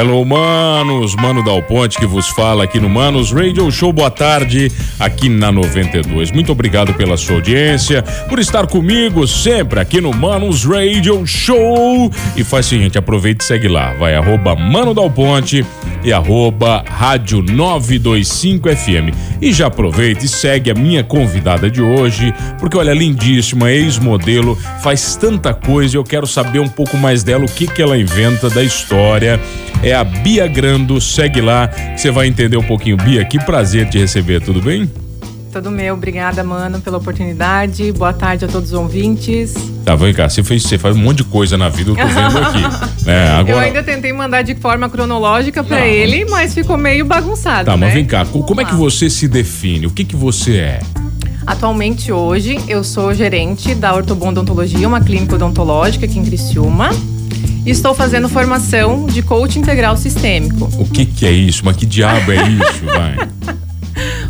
Hello, manos. Mano Dal Ponte que vos fala aqui no Manos Radio Show. Boa tarde, aqui na 92. Muito obrigado pela sua audiência, por estar comigo sempre aqui no Manos Radio Show. E faz o seguinte, aproveite e segue lá. Vai arroba Mano Dal Ponte e arroba Rádio 925 FM. E já aproveita e segue a minha convidada de hoje, porque olha, lindíssima, ex-modelo, faz tanta coisa e eu quero saber um pouco mais dela, o que que ela inventa da história. É a Bia Grando, segue lá, que você vai entender um pouquinho. Bia, que prazer te receber, tudo bem? Tudo meu, obrigada, mano, pela oportunidade. Boa tarde a todos os ouvintes. Tá, vem cá, você, fez, você faz um monte de coisa na vida, eu tô vendo aqui. né? Agora... Eu ainda tentei mandar de forma cronológica para ele, mas ficou meio bagunçado. Tá, né? mas vem cá, como é que você se define? O que que você é? Atualmente, hoje, eu sou gerente da Ortobodontologia, uma clínica odontológica aqui em Criciúma. E estou fazendo formação de coach integral sistêmico. O que que é isso? Mas que diabo é isso, vai?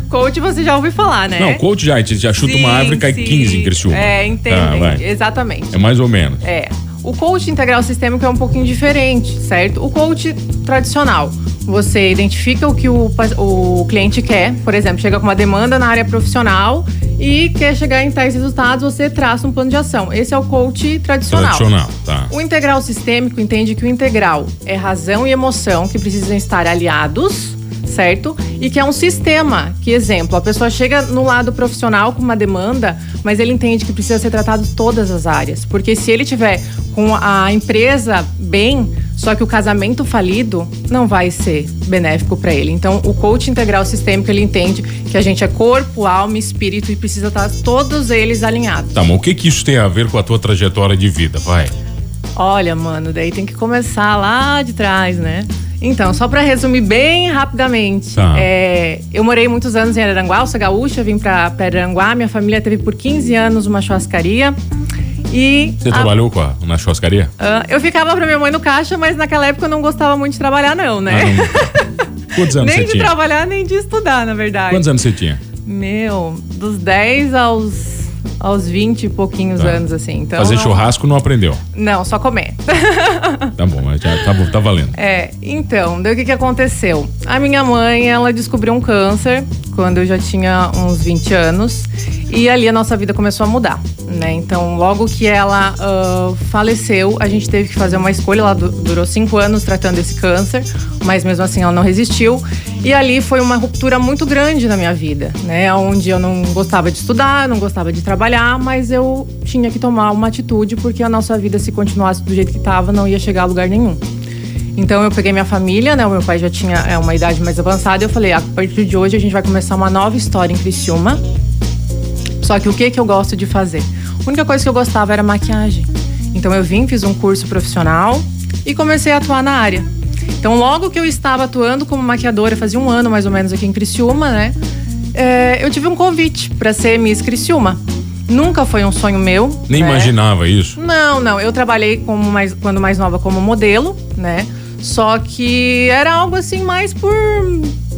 Coach você já ouviu falar, né? Não, coach já, já chuta Sim, uma árvore e cai sim. 15 em Criciúma. É, entendem. Tá, vai. Exatamente. É mais ou menos. É. O coach integral sistêmico é um pouquinho diferente, certo? O coach tradicional, você identifica o que o, o cliente quer, por exemplo, chega com uma demanda na área profissional e quer chegar em tais resultados, você traça um plano de ação. Esse é o coach tradicional. Tradicional, tá. O integral sistêmico entende que o integral é razão e emoção que precisam estar aliados, certo? E que é um sistema. Que exemplo, a pessoa chega no lado profissional com uma demanda, mas ele entende que precisa ser tratado todas as áreas, porque se ele tiver com a empresa bem, só que o casamento falido não vai ser benéfico para ele. Então, o coach integral sistêmico ele entende que a gente é corpo, alma espírito e precisa estar todos eles alinhados. Tá, mas o que que isso tem a ver com a tua trajetória de vida? Vai. Olha, mano, daí tem que começar lá de trás, né? Então, só pra resumir bem rapidamente, Tá. é, eu morei muitos anos em Araranguá, eu sou gaúcha, vim pra Araranguá, minha família teve por 15 anos uma churrascaria e... Você a- trabalhou com a, na churrascaria? ah, eu ficava pra minha mãe no caixa, mas naquela época eu não gostava muito de trabalhar não, né? Ah, não. Quantos anos nem você de tinha? trabalhar, nem de estudar, na verdade. Quantos anos você tinha? Meu, dos 10 aos, aos 20 e pouquinhos Tá. anos, assim. Então, Fazer não- churrasco não aprendeu. Não, só comer. Tá bom, mas já tá, tá valendo. É, então, daí o que, que aconteceu? A minha mãe, ela descobriu um câncer quando eu já tinha uns 20 anos. E ali a nossa vida começou a mudar, né? Então, logo que ela ah, faleceu, a gente teve que fazer uma escolha. Ela du- durou cinco anos tratando esse câncer, mas mesmo assim ela não resistiu. E ali foi uma ruptura muito grande na minha vida, né? Onde eu não gostava de estudar, não gostava de trabalhar, mas eu tinha que tomar uma atitude porque a nossa vida, se continuasse do jeito que estava, não ia chegar a lugar nenhum. Então eu peguei minha família, né? O meu pai já tinha é, uma idade mais avançada. E eu falei, a partir de hoje a gente vai começar uma nova história em Criciúma. Só que o que que eu gosto de fazer? A única coisa que eu gostava era maquiagem. Então eu vim, fiz um curso profissional e comecei a atuar na área. Então logo que eu estava atuando como maquiadora, fazia um ano mais ou menos aqui em Criciúma, né? é, eu tive um convite para ser Miss Criciúma. Nunca foi um sonho meu. Nem né? imaginava isso. Não, não. Eu trabalhei como mais, quando mais nova como modelo, né? Só que era algo assim mais por,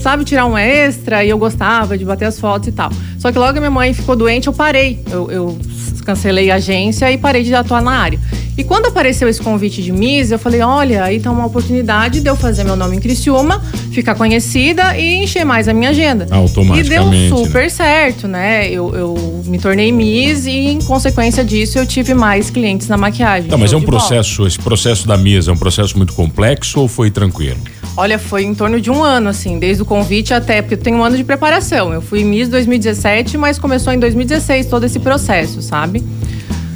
sabe, tirar um extra e eu gostava de bater as fotos e tal. Só que logo que minha mãe ficou doente, eu parei. Eu, eu cancelei a agência e parei de atuar na área. E quando apareceu esse convite de Miss, eu falei: olha, aí tá uma oportunidade de eu fazer meu nome em Criciúma, ficar conhecida e encher mais a minha agenda. Automaticamente, E deu né? super certo, né? Eu, eu me tornei Miss e, em consequência disso, eu tive mais clientes na maquiagem. Tá, mas é um de bola. processo, esse processo da mesa é um processo muito complexo ou foi tranquilo? Olha, foi em torno de um ano, assim, desde o convite até, porque eu tenho um ano de preparação. Eu fui Miss 2017, mas começou em 2016 todo esse processo, sabe?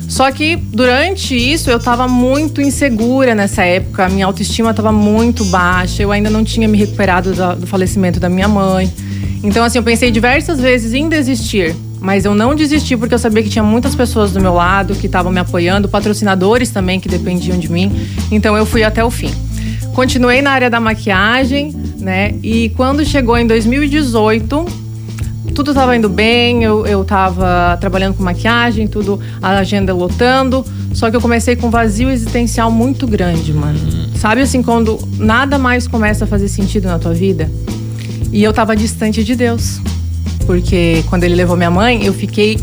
Só que durante isso eu tava muito insegura nessa época, a minha autoestima tava muito baixa, eu ainda não tinha me recuperado do, do falecimento da minha mãe. Então, assim, eu pensei diversas vezes em desistir. Mas eu não desisti porque eu sabia que tinha muitas pessoas do meu lado que estavam me apoiando, patrocinadores também que dependiam de mim. Então eu fui até o fim. Continuei na área da maquiagem, né? E quando chegou em 2018, tudo estava indo bem, eu, eu tava trabalhando com maquiagem, tudo, a agenda lotando. Só que eu comecei com um vazio existencial muito grande, mano. Sabe assim, quando nada mais começa a fazer sentido na tua vida? E eu tava distante de Deus. Porque quando ele levou minha mãe, eu fiquei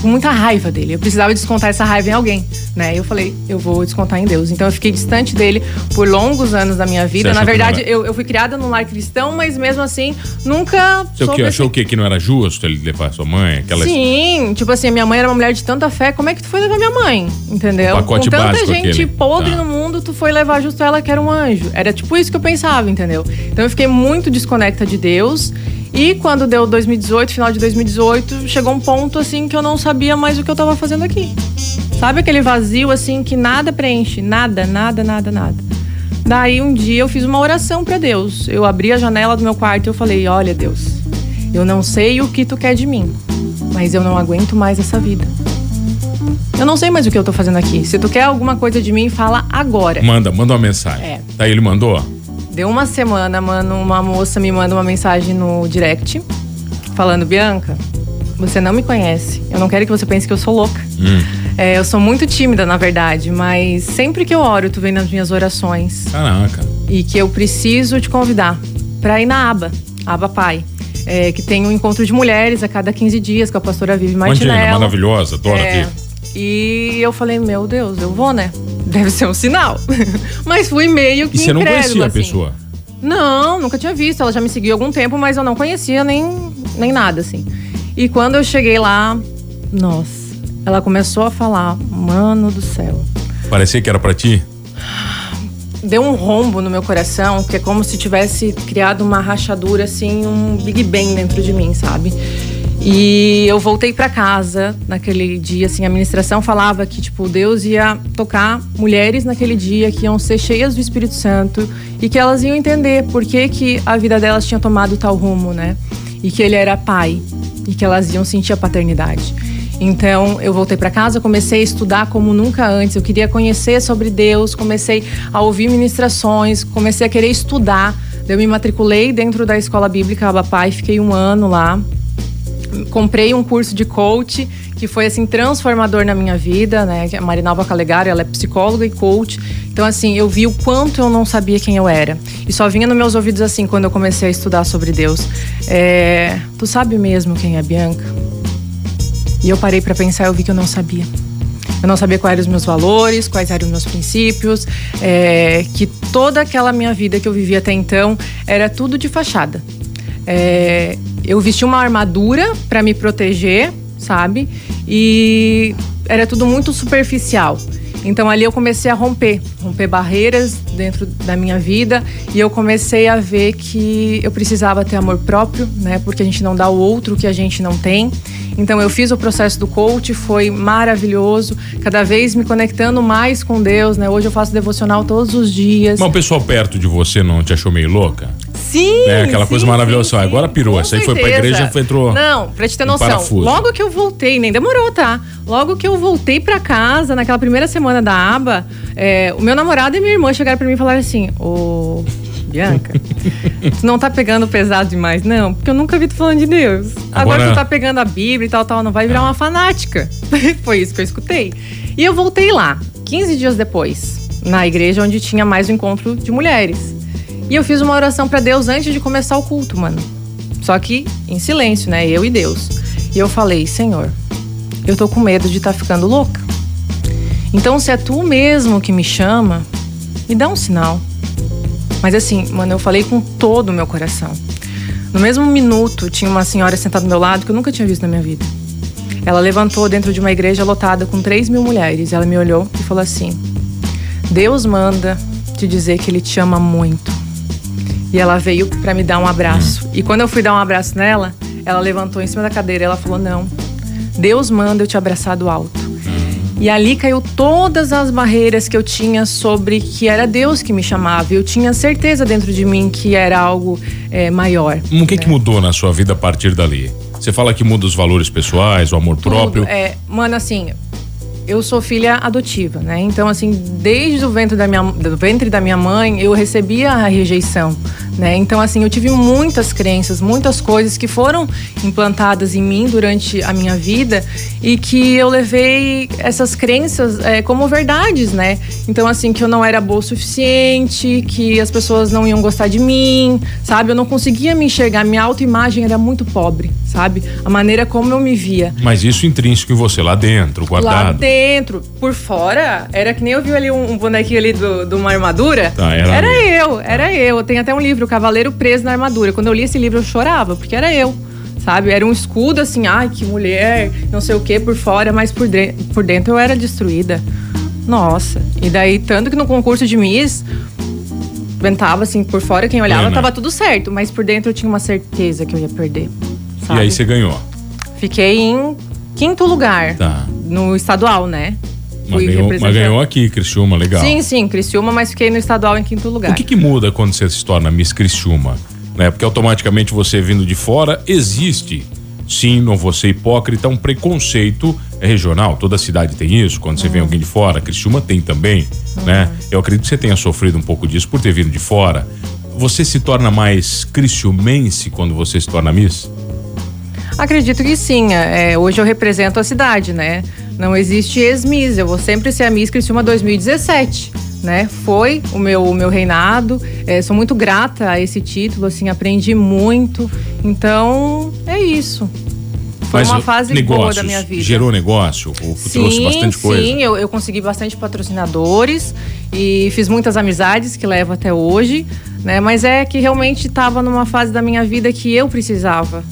com muita raiva dele. Eu precisava descontar essa raiva em alguém, né? Eu falei, eu vou descontar em Deus. Então eu fiquei distante dele por longos anos da minha vida. Na verdade, eu, eu fui criada num lar cristão, mas mesmo assim, nunca. Você o que? Achou o quê? Que não era justo ele levar sua mãe? Aquela... Sim, tipo assim, minha mãe era uma mulher de tanta fé. Como é que tu foi levar minha mãe? Entendeu? Pacote com tanta básico gente aquele. podre Tá. no mundo, tu foi levar justo ela que era um anjo. Era tipo isso que eu pensava, entendeu? Então eu fiquei muito desconecta de Deus. E quando deu 2018, final de 2018, chegou um ponto assim que eu não sabia mais o que eu tava fazendo aqui. Sabe aquele vazio assim que nada preenche, nada, nada, nada, nada. Daí um dia eu fiz uma oração para Deus. Eu abri a janela do meu quarto e eu falei: "Olha, Deus, eu não sei o que tu quer de mim, mas eu não aguento mais essa vida. Eu não sei mais o que eu tô fazendo aqui. Se tu quer alguma coisa de mim, fala agora." Manda, manda uma mensagem. É. Tá, ele mandou? Deu uma semana, mano, uma moça me manda uma mensagem no direct falando: Bianca, você não me conhece. Eu não quero que você pense que eu sou louca. Hum. É, eu sou muito tímida, na verdade, mas sempre que eu oro, tu vem nas minhas orações. Caraca. E que eu preciso te convidar pra ir na aba, aba Pai. é, que tem um encontro de mulheres a cada 15 dias com a pastora Vivi Imagina, Martinello. maravilhosa, adoro É, aqui. e eu falei, meu Deus, eu vou, né? Deve ser um sinal. mas fui meio que E você não conhecia a assim. pessoa? Não, nunca tinha visto. Ela já me seguiu há algum tempo, mas eu não conhecia nem, nem nada, assim. E quando eu cheguei lá, nossa, ela começou a falar, mano do céu. Parecia que era pra ti? Deu um rombo no meu coração, que é como se tivesse criado uma rachadura, assim, um Big Bang dentro de mim, sabe? E eu voltei pra casa naquele dia, assim, a administração falava que, tipo, Deus ia tocar mulheres naquele dia que iam ser cheias do Espírito Santo e que elas iam entender por que, que a vida delas tinha tomado tal rumo, né? E que ele era pai e que elas iam sentir a paternidade. Então eu voltei para casa, comecei a estudar como nunca antes. Eu queria conhecer sobre Deus, comecei a ouvir ministrações, comecei a querer estudar. Eu me matriculei dentro da escola bíblica Abapai, fiquei um ano lá comprei um curso de coach que foi assim transformador na minha vida, né? A Marinalva Calegari, ela é psicóloga e coach. Então assim, eu vi o quanto eu não sabia quem eu era. E só vinha nos meus ouvidos assim quando eu comecei a estudar sobre Deus. É, tu sabe mesmo quem é Bianca? E eu parei para pensar, eu vi que eu não sabia. Eu não sabia quais eram os meus valores, quais eram os meus princípios, é, que toda aquela minha vida que eu vivia até então era tudo de fachada. É, eu vesti uma armadura para me proteger, sabe? E era tudo muito superficial. Então ali eu comecei a romper, romper barreiras dentro da minha vida e eu comecei a ver que eu precisava ter amor próprio, né? Porque a gente não dá ao outro o que a gente não tem. Então eu fiz o processo do coach, foi maravilhoso, cada vez me conectando mais com Deus, né? Hoje eu faço devocional todos os dias. Mas o pessoal perto de você não te achou meio louca? Sim! É, aquela coisa sim, maravilhosa. sim, sim. Agora pirou. Com Essa aí foi pra igreja, foi- entrou Não, pra te ter noção. parafuso. Logo que eu voltei, nem demorou, tá? Logo que eu voltei pra casa, naquela primeira semana da aba, é, o meu namorado e minha irmã chegaram pra mim e falaram assim: Ô, Bianca, tu não tá pegando pesado demais, não? Porque eu nunca vi tu falando de Deus. Agora, Agora- tu tá pegando a Bíblia e tal, tal, não vai virar uma fanática. foi isso que eu escutei. E eu voltei lá, 15 dias depois, na igreja onde tinha mais um encontro de mulheres. E eu fiz uma oração pra Deus antes de começar o culto, mano. Só que em silêncio, né? Eu e Deus. E eu falei, Senhor, eu tô com medo de estar ficando louca. Então, se é tu mesmo que me chama, me dá um sinal. Mas assim, mano, eu falei com todo o meu coração. No mesmo minuto, tinha uma senhora sentada do meu lado que eu nunca tinha visto na minha vida. Ela levantou dentro de uma igreja lotada com 3 mil mulheres. Ela me olhou e falou assim: Deus manda te dizer que Ele te ama muito. E ela veio pra me dar um abraço. E quando eu fui dar um abraço nela, ela levantou em cima da cadeira e ela falou: Não, Deus manda eu te abraçar do alto. E ali caiu todas as barreiras que eu tinha sobre que era Deus que me chamava. Eu tinha certeza dentro de mim que era algo é, maior. O que, né? que mudou na sua vida a partir dali? Você fala que muda os valores pessoais, o amor Tudo, próprio. É, mano, assim, eu sou filha adotiva, né? Então, assim, desde o ventre da minha, do ventre da minha mãe, eu recebia a rejeição, né? Então, assim, eu tive muitas crenças, muitas coisas que foram implantadas em mim durante a minha vida e que eu levei essas crenças é, como verdades, né? Então, assim, que eu não era boa o suficiente, que as pessoas não iam gostar de mim, sabe? Eu não conseguia me enxergar, minha autoimagem era muito pobre, sabe? A maneira como eu me via. Mas isso intrínseco em você, lá dentro, guardado. Lá dentro dentro. Por fora, era que nem eu vi ali um, um bonequinho ali de do, uma armadura. Tá, era, era eu, era eu. Tem até um livro, Cavaleiro Preso na Armadura. Quando eu li esse livro, eu chorava, porque era eu. Sabe? Era um escudo assim, ai, que mulher, não sei o que por fora, mas por, de, por dentro eu era destruída. Nossa. E daí, tanto que no concurso de Miss, ventava assim, por fora, quem olhava, é, né? tava tudo certo, mas por dentro eu tinha uma certeza que eu ia perder. Sabe? E aí você ganhou? Fiquei em quinto lugar. Tá no estadual, né? Mas ganhou, mas ganhou, aqui, Criciúma, legal. Sim, sim, Criciúma, mas fiquei no estadual em quinto lugar. O que, que muda quando você se torna Miss Criciúma? Né? Porque automaticamente você vindo de fora, existe, sim, não vou ser hipócrita, um preconceito regional. Toda cidade tem isso, quando você vem alguém de fora, Criciúma tem também, né? Eu acredito que você tenha sofrido um pouco disso por ter vindo de fora. Você se torna mais criciumense quando você se torna Miss? Acredito que sim. É, hoje eu represento a cidade, né? Não existe ex-Miss. Eu vou sempre ser a Miss Criciúma 2017. Né? Foi o meu, o meu reinado. É, sou muito grata a esse título, assim, aprendi muito. Então, é isso. Foi Mas uma fase negócios, boa da minha vida. Gerou negócio? Ou sim, trouxe bastante coisa? Sim, eu, eu consegui bastante patrocinadores e fiz muitas amizades que levo até hoje. Né? Mas é que realmente estava numa fase da minha vida que eu precisava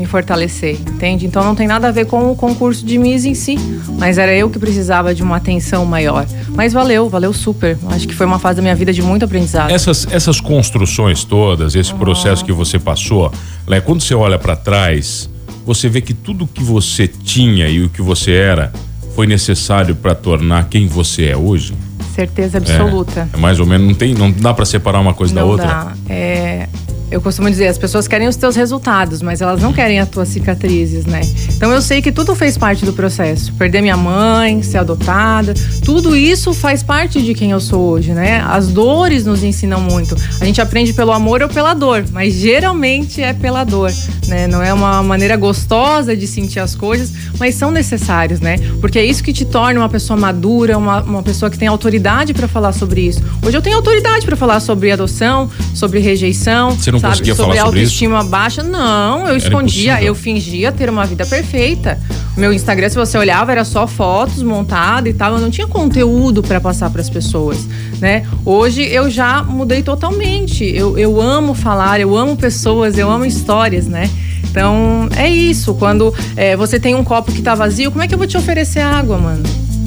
me fortalecer, entende? Então não tem nada a ver com o concurso de Miss em si, mas era eu que precisava de uma atenção maior. Mas valeu, valeu super. Acho que foi uma fase da minha vida de muito aprendizado. Essas, essas construções todas, esse uhum. processo que você passou, né, quando você olha para trás, você vê que tudo que você tinha e o que você era foi necessário para tornar quem você é hoje? Certeza absoluta. É, é mais ou menos, não tem, não dá para separar uma coisa não da outra. Dá. É, eu costumo dizer, as pessoas querem os teus resultados, mas elas não querem as tuas cicatrizes, né? Então eu sei que tudo fez parte do processo. Perder minha mãe, ser adotada, tudo isso faz parte de quem eu sou hoje, né? As dores nos ensinam muito. A gente aprende pelo amor ou pela dor, mas geralmente é pela dor, né? Não é uma maneira gostosa de sentir as coisas, mas são necessários, né? Porque é isso que te torna uma pessoa madura, uma, uma pessoa que tem autoridade para falar sobre isso. Hoje eu tenho autoridade para falar sobre adoção, sobre rejeição. Você não não sabe, conseguia sobre falar sobre autoestima baixa. Não, eu era escondia, impossível. eu fingia ter uma vida perfeita. Meu Instagram, se você olhava, era só fotos montadas e tal. Eu não tinha conteúdo para passar para as pessoas, né? Hoje eu já mudei totalmente. Eu, eu amo falar, eu amo pessoas, eu amo histórias, né? Então é isso. Quando é, você tem um copo que tá vazio, como é que eu vou te oferecer água, mano?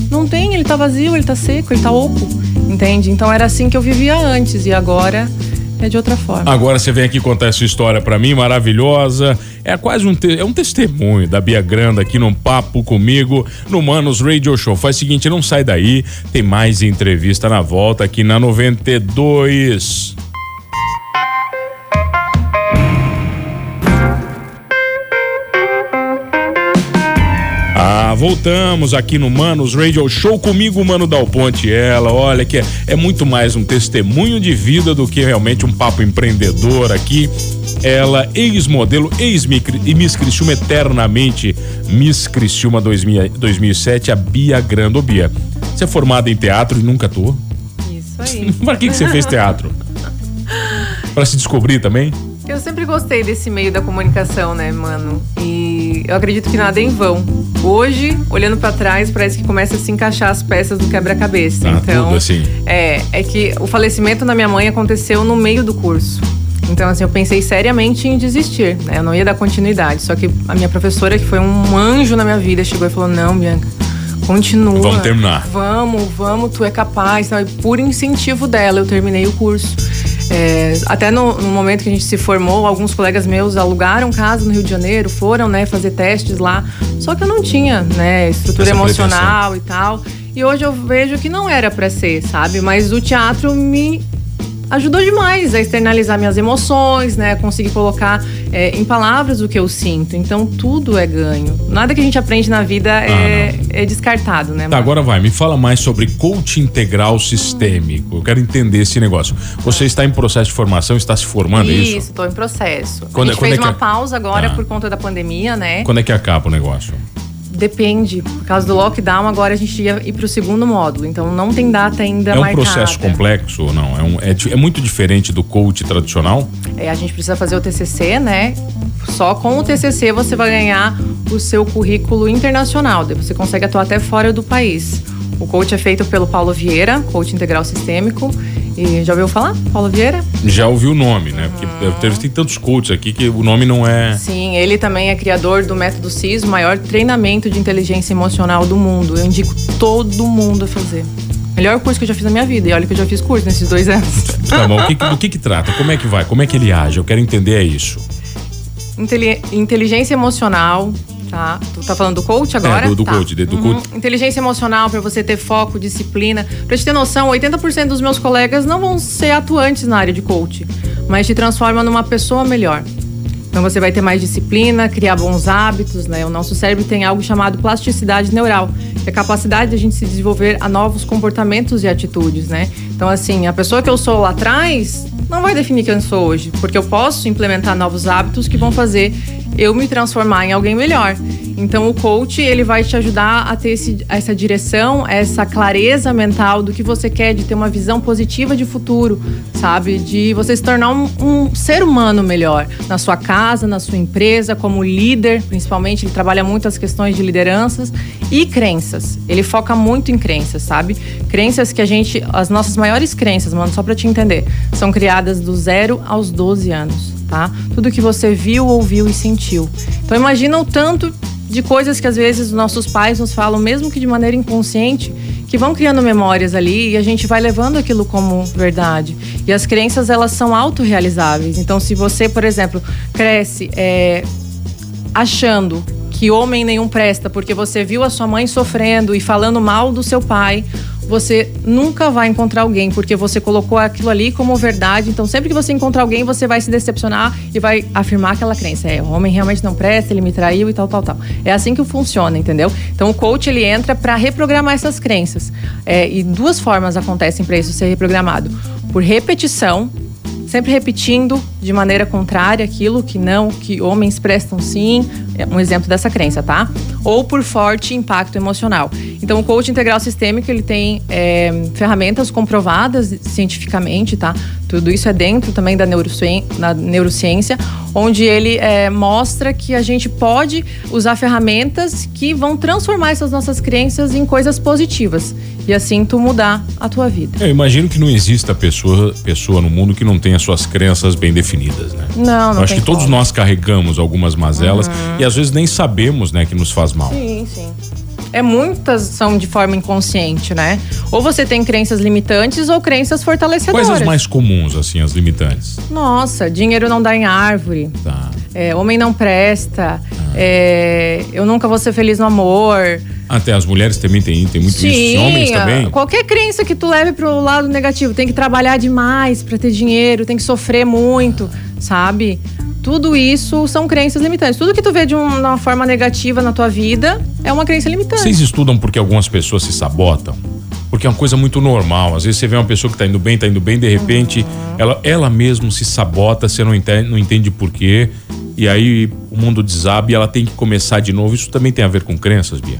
Não tem, ele tá vazio, ele tá seco, ele tá oco. Entende? Então era assim que eu vivia antes e agora é de outra forma. Agora você vem aqui contar essa história para mim, maravilhosa. É quase um, te, é um testemunho da Bia Granda aqui num papo comigo no Manos Radio Show. Faz o seguinte, não sai daí, tem mais entrevista na volta aqui na 92. Voltamos aqui no Manos Radio Show comigo, Mano Dal Ponte. Ela, olha que é, é muito mais um testemunho de vida do que realmente um papo empreendedor aqui. Ela, ex-modelo, ex-Miss Criciúma, eternamente Miss Criciúma 2000, 2007, a Bia Grando. Bia, você é formada em teatro e nunca atuou? Isso aí. Para que, que você fez teatro? Para se descobrir também? Eu sempre gostei desse meio da comunicação, né, mano? E eu acredito que nada é em vão. Hoje, olhando para trás, parece que começa a se encaixar as peças do quebra-cabeça. Ah, então, tudo assim. é, é que o falecimento da minha mãe aconteceu no meio do curso. Então, assim, eu pensei seriamente em desistir, né? Eu não ia dar continuidade. Só que a minha professora, que foi um anjo na minha vida, chegou e falou: Não, Bianca, continua. Vamos terminar. Vamos, vamos, tu é capaz. Então, por incentivo dela, eu terminei o curso. É, até no, no, momento que a gente se formou, alguns colegas meus alugaram casa no Rio de Janeiro, foram né, fazer testes lá. Só que eu não tinha né, estrutura Essa emocional e tal. E hoje eu vejo que não era para ser, sabe? Mas o teatro me ajudou demais a externalizar minhas emoções, né? Conseguir colocar é, em palavras o que eu sinto. Então tudo é ganho. Nada que a gente aprende na vida ah, é, é, descartado, né? Tá, agora vai, me fala mais sobre coach integral sistêmico. Eu quero entender esse negócio. Você está em processo de formação, está se formando, isso, é isso? Isso, estou em processo. Quando, a gente é- fez é uma é... pausa agora ah. por conta da pandemia, né? Quando é que acaba o negócio? Depende. Por causa do lockdown, agora a gente ia ir para o segundo módulo. Então não tem data ainda É um marcada. processo complexo ou não? É, um, é, é, muito diferente do coach tradicional? É, a gente precisa fazer o TCC, né? Só com o TCC você vai ganhar o seu currículo internacional. Você consegue atuar até fora do país. O coach é feito pelo Paulo Vieira, coach integral sistêmico. E já ouviu falar, Paulo Vieira? Já ouvi o nome, né? Porque tem tantos coaches aqui que o nome não é. Sim, ele também é criador do método CIS, o maior treinamento de inteligência emocional do mundo. Eu indico todo mundo a fazer. Melhor curso que eu já fiz na minha vida. E olha que eu já fiz curso nesses dois anos. Tá bom, o que, do que, que trata? Como é que vai? Como é que ele age? Eu quero entender é isso. Inteligência emocional, Tá. Tu tá falando do coach agora? É, do, do tá. coach, do uhum. coach. Inteligência emocional para você ter foco, disciplina. Pra te ter noção, 80% dos meus colegas não vão ser atuantes na área de coach, mas te transforma numa pessoa melhor. Então você vai ter mais disciplina, criar bons hábitos, né? O nosso cérebro tem algo chamado plasticidade neural, que é a capacidade de a gente se desenvolver a novos comportamentos e atitudes, né? Então assim, a pessoa que eu sou lá atrás não vai definir quem eu sou hoje, porque eu posso implementar novos hábitos que vão fazer eu me transformar em alguém melhor. Então o coach ele vai te ajudar a ter esse, essa direção, essa clareza mental do que você quer, de ter uma visão positiva de futuro, sabe? De você se tornar um, um ser humano melhor na sua casa, na sua empresa, como líder, principalmente. Ele trabalha muito as questões de lideranças e crenças. Ele foca muito em crenças, sabe? Crenças que a gente, as nossas maiores crenças, mano, só para te entender, são criadas do zero aos 12 anos tá? Tudo que você viu, ouviu e sentiu. Então imagina o tanto de coisas que às vezes os nossos pais nos falam, mesmo que de maneira inconsciente, que vão criando memórias ali e a gente vai levando aquilo como verdade. E as crenças, elas são autorrealizáveis. Então, se você, por exemplo, cresce é, achando que homem nenhum presta porque você viu a sua mãe sofrendo e falando mal do seu pai, você nunca vai encontrar alguém, porque você colocou aquilo ali como verdade. Então, sempre que você encontrar alguém, você vai se decepcionar e vai afirmar aquela crença. É, o homem realmente não presta, ele me traiu e tal, tal, tal. É assim que funciona, entendeu? Então, o coach ele entra para reprogramar essas crenças. É, e duas formas acontecem para isso ser reprogramado: por repetição sempre repetindo de maneira contrária aquilo que não, que homens prestam sim, é um exemplo dessa crença, tá? Ou por forte impacto emocional. Então, o coach integral sistêmico ele tem é, ferramentas comprovadas cientificamente, tá? Tudo isso é dentro também da, neurociência, da neurociência onde ele é, mostra que a gente pode usar ferramentas que vão transformar essas nossas crenças em coisas positivas e assim tu mudar a tua vida. Eu imagino que não exista pessoa, pessoa no mundo que não tenha suas crenças bem definidas, né? Não, não Eu acho que como. todos nós carregamos algumas mazelas uhum. e às vezes nem sabemos, né, que nos faz mal. Sim, sim. É muitas são de forma inconsciente, né? Ou você tem crenças limitantes ou crenças fortalecedoras. Quais as mais comuns, assim, as limitantes? Nossa, dinheiro não dá em árvore. Tá. É, homem não presta. Ah. É, eu nunca vou ser feliz no amor. Até as mulheres também tem, tem muito Sim, isso. Homens também. Qualquer crença que tu leve pro lado negativo, tem que trabalhar demais para ter dinheiro, tem que sofrer muito, sabe? Tudo isso são crenças limitantes. Tudo que tu vê de uma forma negativa na tua vida é uma crença limitante. Vocês estudam porque algumas pessoas se sabotam? Porque é uma coisa muito normal. Às vezes você vê uma pessoa que tá indo bem, tá indo bem, de repente uhum. ela, ela mesmo se sabota, você não entende, não entende por quê. E aí o mundo desaba e ela tem que começar de novo. Isso também tem a ver com crenças, Bia?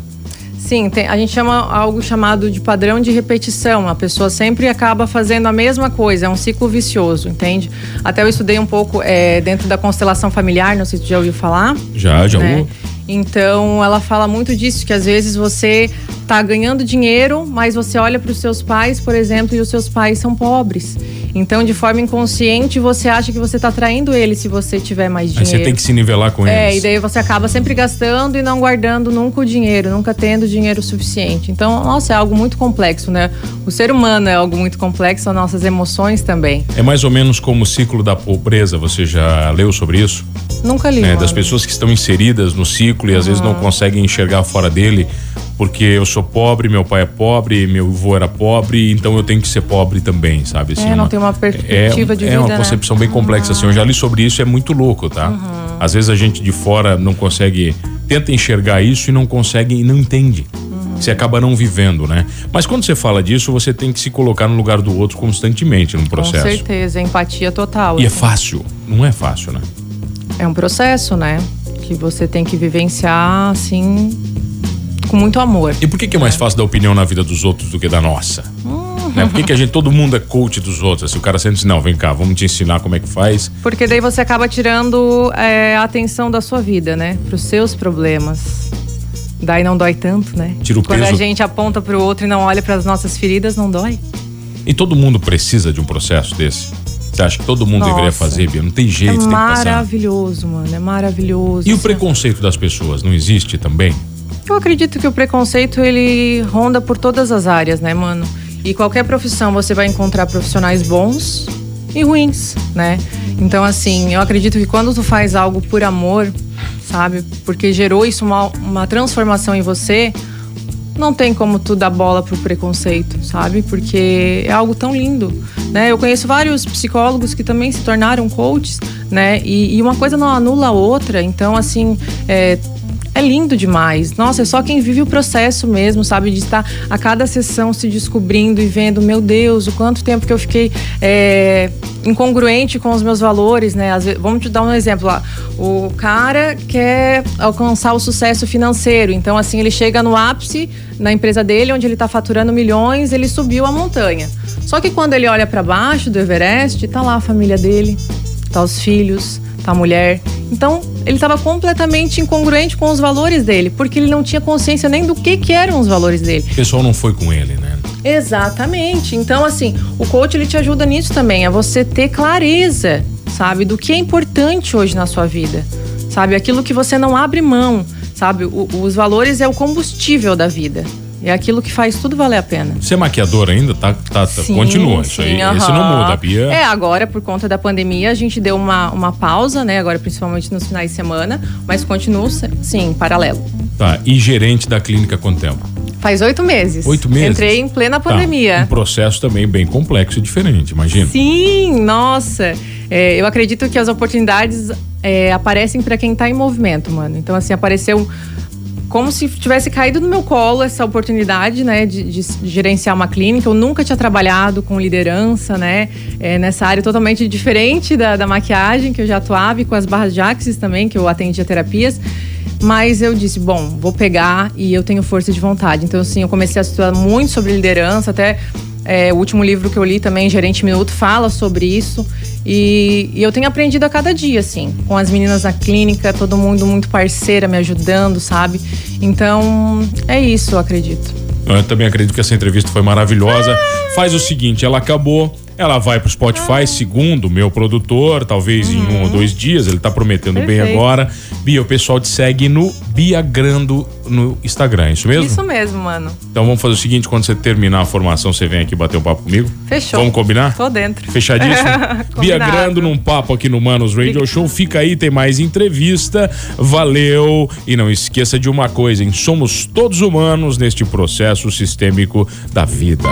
Sim, tem, a gente chama algo chamado de padrão de repetição. A pessoa sempre acaba fazendo a mesma coisa, é um ciclo vicioso, entende? Até eu estudei um pouco é, dentro da constelação familiar, não sei se você já ouviu falar. Já, já né? ouviu. Então, ela fala muito disso, que às vezes você está ganhando dinheiro, mas você olha para os seus pais, por exemplo, e os seus pais são pobres. Então, de forma inconsciente, você acha que você está traindo ele se você tiver mais dinheiro. Aí você tem que se nivelar com é, eles. É, e daí você acaba sempre gastando e não guardando nunca o dinheiro, nunca tendo dinheiro suficiente. Então, nossa, é algo muito complexo, né? O ser humano é algo muito complexo, as nossas emoções também. É mais ou menos como o ciclo da pobreza, você já leu sobre isso? Nunca li. É, das pessoas que estão inseridas no ciclo e às vezes não conseguem enxergar fora dele porque eu sou pobre, meu pai é pobre, meu avô era pobre, então eu tenho que ser pobre também, sabe? Assim, é, não uma, tem uma perspectiva é, de vida, É uma concepção né? bem complexa, uhum. assim. Eu já li sobre isso, é muito louco, tá? Uhum. Às vezes a gente de fora não consegue, tenta enxergar isso e não consegue e não entende. Uhum. Você acaba não vivendo, né? Mas quando você fala disso, você tem que se colocar no lugar do outro constantemente num processo. Com certeza, empatia total. E é assim. é fácil, não é fácil, né? É um processo, né? Que você tem que vivenciar, assim, com muito amor. E por que, que é mais fácil dar opinião na vida dos outros do que da nossa? Uhum. Né? Por que, que a gente, todo mundo é coach dos outros? Se o cara sempre diz, não, vem cá, vamos te ensinar como é que faz. Porque daí você acaba tirando é, a atenção da sua vida, né? Para os seus problemas. Daí não dói tanto, né? Tira o Quando peso. a gente aponta para o outro e não olha para as nossas feridas, não dói. E todo mundo precisa de um processo desse? Você acha que todo mundo Nossa. deveria fazer, Bia? Não tem jeito, é tem que passar. maravilhoso, mano. É maravilhoso. E o preconceito das pessoas, não existe também? Eu acredito que o preconceito ele ronda por todas as áreas, né, mano? E qualquer profissão você vai encontrar profissionais bons e ruins, né? Então, assim, eu acredito que quando tu faz algo por amor, sabe? Porque gerou isso uma, uma transformação em você, não tem como tu dar bola pro preconceito, sabe? Porque é algo tão lindo, né? Eu conheço vários psicólogos que também se tornaram coaches, né? E, e uma coisa não anula a outra. Então, assim, é, é lindo demais. Nossa, é só quem vive o processo mesmo, sabe? De estar a cada sessão se descobrindo e vendo, meu Deus, o quanto tempo que eu fiquei é, incongruente com os meus valores, né? Vezes, vamos te dar um exemplo lá. O cara quer alcançar o sucesso financeiro, então assim, ele chega no ápice na empresa dele, onde ele está faturando milhões, ele subiu a montanha. Só que quando ele olha para baixo do Everest, tá lá a família dele, tá os filhos, tá a mulher. Então, ele estava completamente incongruente com os valores dele, porque ele não tinha consciência nem do que, que eram os valores dele. O pessoal não foi com ele, né? Exatamente. Então, assim, o coach ele te ajuda nisso também, a você ter clareza, sabe, do que é importante hoje na sua vida. Sabe, aquilo que você não abre mão, sabe? O, os valores é o combustível da vida. É aquilo que faz tudo valer a pena. Você é maquiadora ainda? Tá, tá, tá sim, continua. Sim, isso aí. Uhum. Esse não muda, Bia. É, agora, por conta da pandemia, a gente deu uma, uma pausa, né? Agora, principalmente nos finais de semana, mas continua, sim, paralelo. Tá. E gerente da clínica quanto tempo? Faz oito meses. Oito meses? Entrei em plena tá. pandemia. Tá. Um processo também bem complexo e diferente, imagina. Sim, nossa. É, eu acredito que as oportunidades é, aparecem para quem está em movimento, mano. Então, assim, apareceu como se tivesse caído no meu colo essa oportunidade, né, de, de, gerenciar uma clínica. Eu nunca tinha trabalhado com liderança, né, é, nessa área totalmente diferente da, da, maquiagem que eu já atuava e com as barras de axis também, que eu atendia terapias. Mas eu disse, bom, vou pegar e eu tenho força de vontade. Então, assim, eu comecei a estudar muito sobre liderança, até é, o último livro que eu li também, Gerente Minuto, fala sobre isso. E, e, eu tenho aprendido a cada dia, assim, com as meninas na clínica, todo mundo muito parceira, me ajudando, sabe? Então, é isso, eu acredito. Eu também acredito que essa entrevista foi maravilhosa. Faz o seguinte, ela acabou ela vai pro Spotify, segundo o meu produtor, talvez uhum. em um ou dois dias, ele tá prometendo Perfeito. bem agora. Bia, o pessoal te segue no Bia Grando no Instagram, é isso mesmo? Isso mesmo, mano. Então vamos fazer o seguinte, quando você terminar a formação, você vem aqui bater um papo comigo? Fechou. Vamos combinar? Tô dentro. Fechadíssimo? Bia Grando num papo aqui no Manos Radio Show. Fica aí, tem mais entrevista. Valeu! E não esqueça de uma coisa, hein? Somos todos humanos neste processo sistêmico da vida.